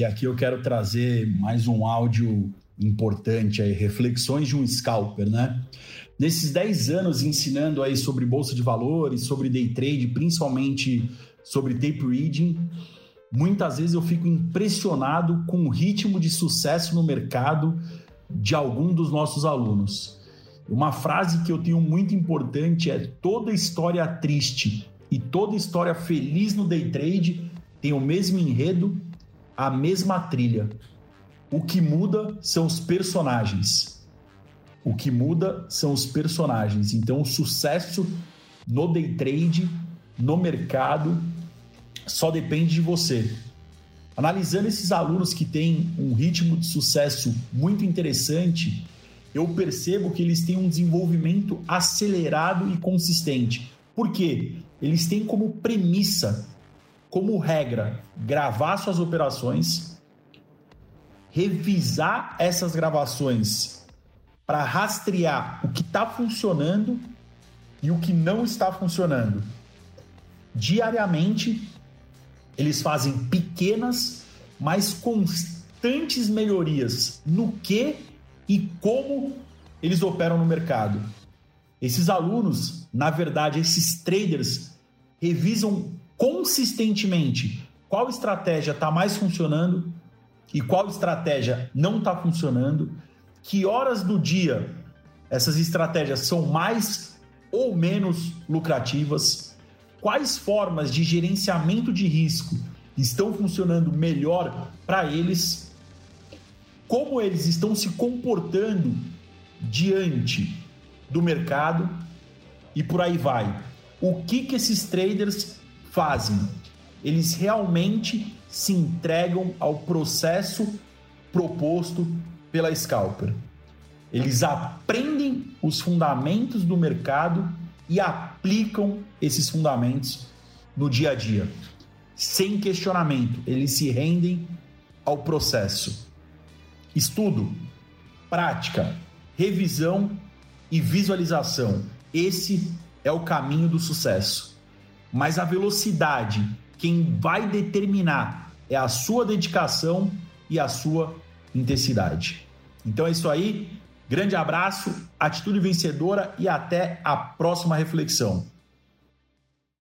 E aqui eu quero trazer mais um áudio importante aí, reflexões de um scalper, né? Nesses 10 anos ensinando aí sobre bolsa de valores, sobre day trade, principalmente sobre tape reading, muitas vezes eu fico impressionado com o ritmo de sucesso no mercado de algum dos nossos alunos. Uma frase que eu tenho muito importante é toda história triste e toda história feliz no day trade tem o mesmo enredo, a mesma trilha. O que muda são os personagens. O que muda são os personagens. Então, o sucesso no day trade, no mercado, só depende de você. Analisando esses alunos que têm um ritmo de sucesso muito interessante, eu percebo que eles têm um desenvolvimento acelerado e consistente. Por quê? Eles têm como premissa, como regra, gravar suas operações, revisar essas gravações para rastrear o que está funcionando e o que não está funcionando. Diariamente, eles fazem pequenas, mas constantes melhorias no que e como eles operam no mercado. Esses alunos, na verdade, esses traders, revisam consistentemente qual estratégia está mais funcionando e qual estratégia não está funcionando, que horas do dia essas estratégias são mais ou menos lucrativas, quais formas de gerenciamento de risco estão funcionando melhor para eles, como eles estão se comportando diante do mercado e por aí vai. O que, que esses traders fazem? Eles realmente se entregam ao processo proposto pela Scalper. Eles aprendem os fundamentos do mercado e aplicam esses fundamentos no dia a dia. Sem questionamento, eles se rendem ao processo. Estudo, prática, revisão e visualização. Esse é o caminho do sucesso. Mas a velocidade, quem vai determinar é a sua dedicação e a sua intensidade. Então é isso aí. Grande abraço, atitude vencedora e até a próxima reflexão.